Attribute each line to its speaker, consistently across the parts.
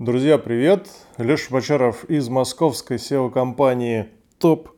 Speaker 1: Друзья, привет! Леша Бочаров из московской SEO-компании Top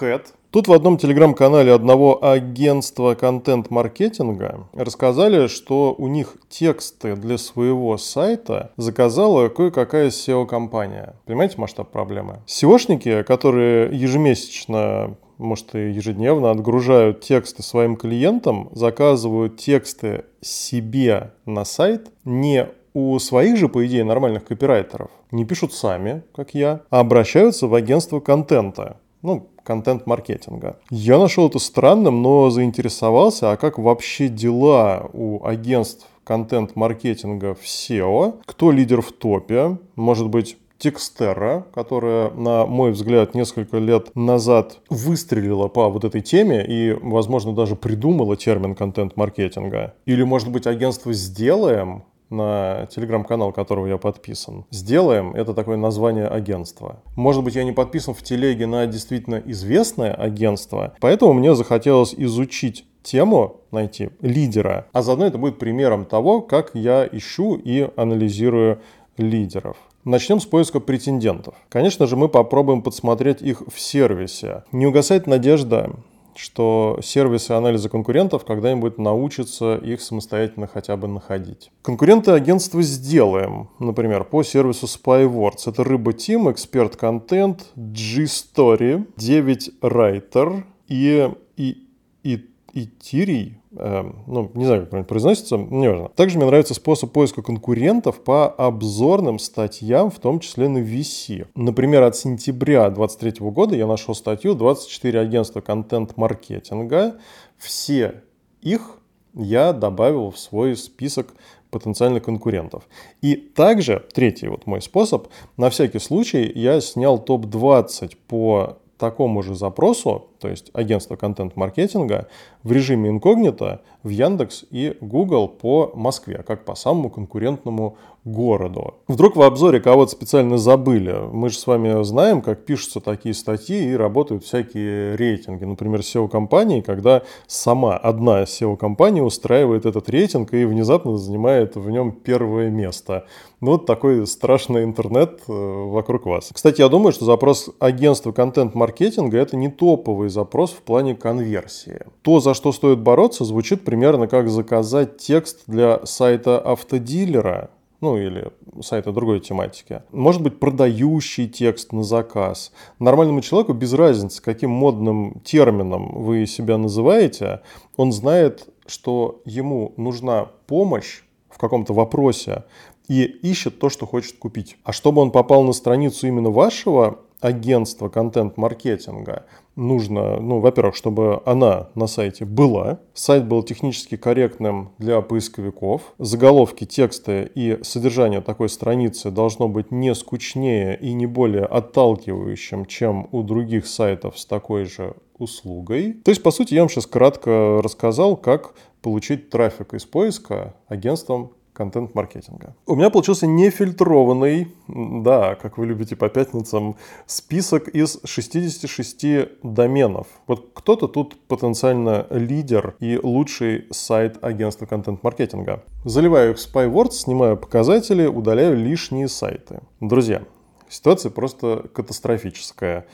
Speaker 1: Head. Тут в одном телеграм-канале одного агентства контент-маркетинга рассказали, что у них тексты для своего сайта заказала кое-какая SEO-компания. Понимаете масштаб проблемы? SEOшники, которые ежемесячно может и ежедневно отгружают тексты своим клиентам, заказывают тексты себе на сайт не у своих же, по идее, нормальных копирайтеров не пишут сами, как я, а обращаются в агентство контента. Ну, контент-маркетинга. Я нашел это странным, но заинтересовался, а как вообще дела у агентств контент-маркетинга в SEO, кто лидер в топе, может быть, Текстера, которая, на мой взгляд, несколько лет назад выстрелила по вот этой теме и, возможно, даже придумала термин контент-маркетинга. Или, может быть, агентство «Сделаем», на телеграм-канал, которого я подписан. Сделаем, это такое название агентства. Может быть, я не подписан в телеге на действительно известное агентство, поэтому мне захотелось изучить тему, найти лидера, а заодно это будет примером того, как я ищу и анализирую лидеров. Начнем с поиска претендентов. Конечно же, мы попробуем подсмотреть их в сервисе. Не угасает надежда, что сервисы анализа конкурентов когда-нибудь научатся их самостоятельно хотя бы находить. Конкуренты агентства «Сделаем», например, по сервису SpyWords. Это Рыба Team, Эксперт Контент, G-Story, 9 Writer и, и, и, и Тирий, ну, не знаю, как правильно произносится, не важно. Также мне нравится способ поиска конкурентов по обзорным статьям, в том числе на VC. Например, от сентября 2023 года я нашел статью 24 агентства контент-маркетинга. Все их я добавил в свой список потенциальных конкурентов. И также, третий вот мой способ, на всякий случай я снял топ-20 по такому же запросу, то есть агентство контент-маркетинга, в режиме инкогнито в Яндекс и Google по Москве, как по самому конкурентному городу. Вдруг в обзоре кого-то специально забыли. Мы же с вами знаем, как пишутся такие статьи и работают всякие рейтинги. Например, SEO-компании, когда сама одна SEO-компания устраивает этот рейтинг и внезапно занимает в нем первое место. Ну, вот такой страшный интернет э, вокруг вас. Кстати, я думаю, что запрос агентства контент-маркетинга – это не топовый запрос в плане конверсии. То, за что стоит бороться, звучит примерно как заказать текст для сайта автодилера, ну или сайта другой тематики. Может быть, продающий текст на заказ. Нормальному человеку без разницы, каким модным термином вы себя называете, он знает, что ему нужна помощь в каком-то вопросе и ищет то, что хочет купить. А чтобы он попал на страницу именно вашего агентства контент-маркетинга, нужно, ну, во-первых, чтобы она на сайте была, сайт был технически корректным для поисковиков, заголовки, тексты и содержание такой страницы должно быть не скучнее и не более отталкивающим, чем у других сайтов с такой же услугой. То есть, по сути, я вам сейчас кратко рассказал, как получить трафик из поиска агентством контент-маркетинга. У меня получился нефильтрованный, да, как вы любите по пятницам, список из 66 доменов. Вот кто-то тут потенциально лидер и лучший сайт агентства контент-маркетинга. Заливаю их в SpyWords, снимаю показатели, удаляю лишние сайты. Друзья, ситуация просто катастрофическая.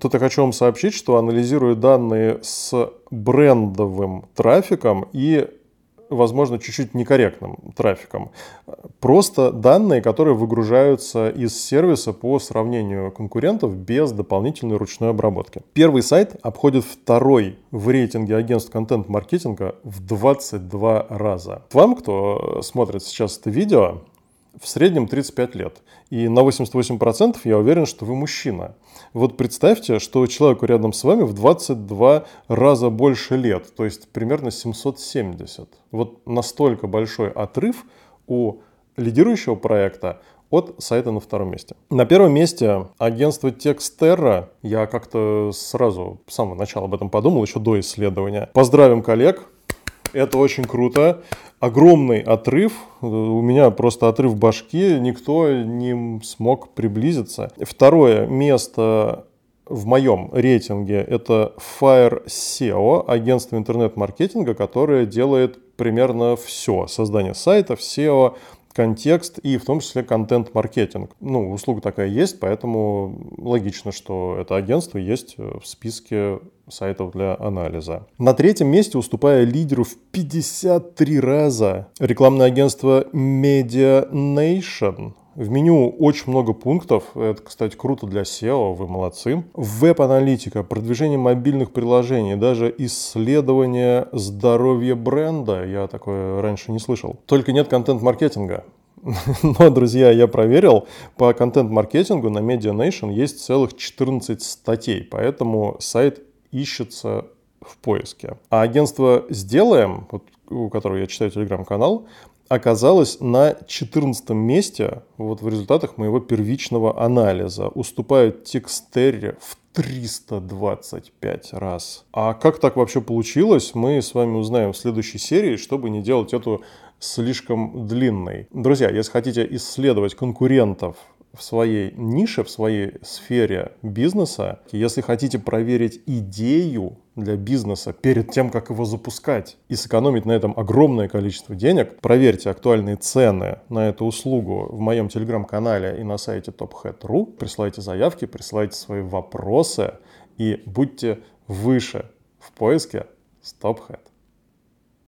Speaker 1: Тут я хочу вам сообщить, что анализирую данные с брендовым трафиком и возможно, чуть-чуть некорректным трафиком. Просто данные, которые выгружаются из сервиса по сравнению конкурентов без дополнительной ручной обработки. Первый сайт обходит второй в рейтинге агентств контент-маркетинга в 22 раза. Вам, кто смотрит сейчас это видео, в среднем 35 лет. И на 88% я уверен, что вы мужчина. Вот представьте, что человеку рядом с вами в 22 раза больше лет, то есть примерно 770. Вот настолько большой отрыв у лидирующего проекта от сайта на втором месте. На первом месте агентство Texterra. Я как-то сразу с самого начала об этом подумал, еще до исследования. Поздравим коллег, это очень круто. Огромный отрыв. У меня просто отрыв башки. Никто не смог приблизиться. Второе место в моем рейтинге это Fire SEO, агентство интернет-маркетинга, которое делает примерно все. Создание сайтов, SEO, контекст и в том числе контент-маркетинг. Ну, услуга такая есть, поэтому логично, что это агентство есть в списке сайтов для анализа. На третьем месте, уступая лидеру в 53 раза, рекламное агентство Media Nation. В меню очень много пунктов. Это, кстати, круто для SEO, вы молодцы. Веб-аналитика, продвижение мобильных приложений, даже исследование здоровья бренда. Я такое раньше не слышал. Только нет контент-маркетинга. Но, друзья, я проверил, по контент-маркетингу на Media Nation есть целых 14 статей, поэтому сайт ищется в поиске. А агентство «Сделаем», вот, у которого я читаю телеграм-канал, оказалось на 14 месте вот в результатах моего первичного анализа. Уступают Текстерре в 325 раз. А как так вообще получилось, мы с вами узнаем в следующей серии, чтобы не делать эту слишком длинной. Друзья, если хотите исследовать конкурентов в своей нише, в своей сфере бизнеса, если хотите проверить идею для бизнеса перед тем, как его запускать и сэкономить на этом огромное количество денег, проверьте актуальные цены на эту услугу в моем телеграм-канале и на сайте tophead.ru, присылайте заявки, присылайте свои вопросы и будьте выше в поиске TopHead.